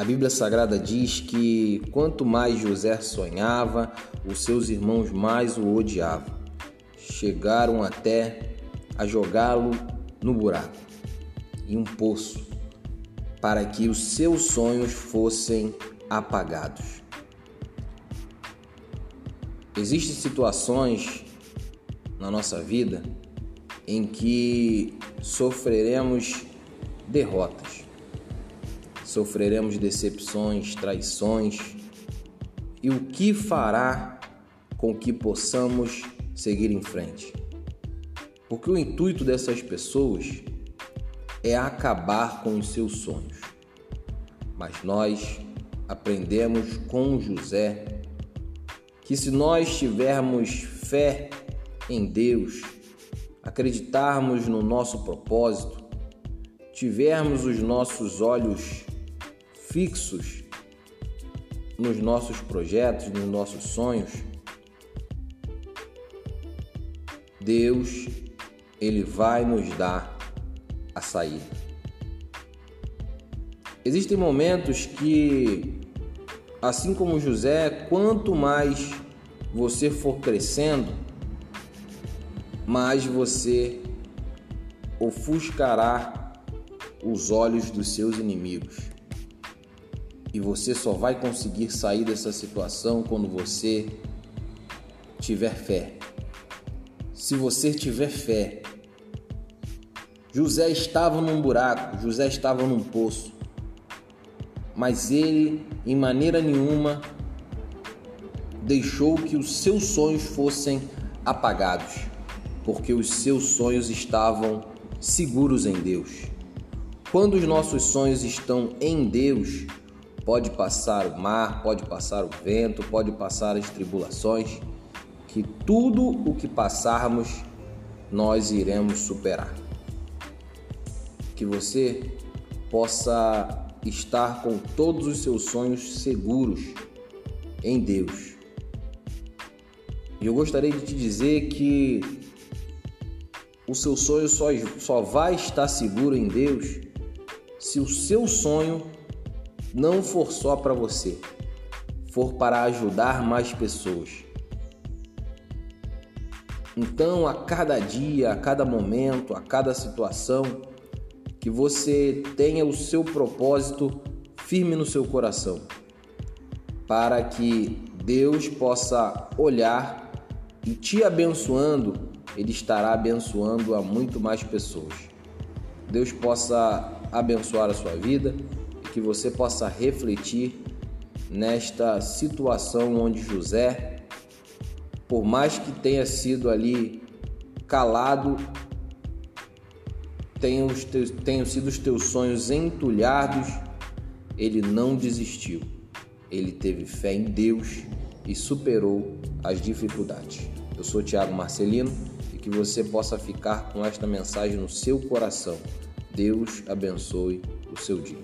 A Bíblia Sagrada diz que quanto mais José sonhava, os seus irmãos mais o odiavam. Chegaram até a jogá-lo no buraco, em um poço, para que os seus sonhos fossem apagados. Existem situações na nossa vida em que sofreremos derrotas, sofreremos decepções, traições, e o que fará com que possamos seguir em frente? Porque o intuito dessas pessoas é acabar com os seus sonhos. Mas nós aprendemos com José que se nós tivermos fé em Deus, acreditarmos no nosso propósito, tivermos os nossos olhos fixos nos nossos projetos, nos nossos sonhos, Deus, ele vai nos dar a saída. Existem momentos que, assim como José, quanto mais você for crescendo, mais você ofuscará os olhos dos seus inimigos. E você só vai conseguir sair dessa situação quando você tiver fé. Se você tiver fé, José estava num buraco, José estava num poço, mas ele, em maneira nenhuma, deixou que os seus sonhos fossem apagados, porque os seus sonhos estavam seguros em Deus. Quando os nossos sonhos estão em Deus, pode passar o mar, pode passar o vento, pode passar as tribulações, que tudo o que passarmos nós iremos superar que você possa estar com todos os seus sonhos seguros em Deus. E eu gostaria de te dizer que o seu sonho só, só vai estar seguro em Deus se o seu sonho não for só para você, for para ajudar mais pessoas. Então, a cada dia, a cada momento, a cada situação, que você tenha o seu propósito firme no seu coração, para que Deus possa olhar e te abençoando, Ele estará abençoando a muito mais pessoas. Deus possa abençoar a sua vida que você possa refletir nesta situação onde José, por mais que tenha sido ali calado tenham, teus, tenham sido os teus sonhos entulhados, ele não desistiu. Ele teve fé em Deus e superou as dificuldades. Eu sou Tiago Marcelino e que você possa ficar com esta mensagem no seu coração. Deus abençoe o seu dia.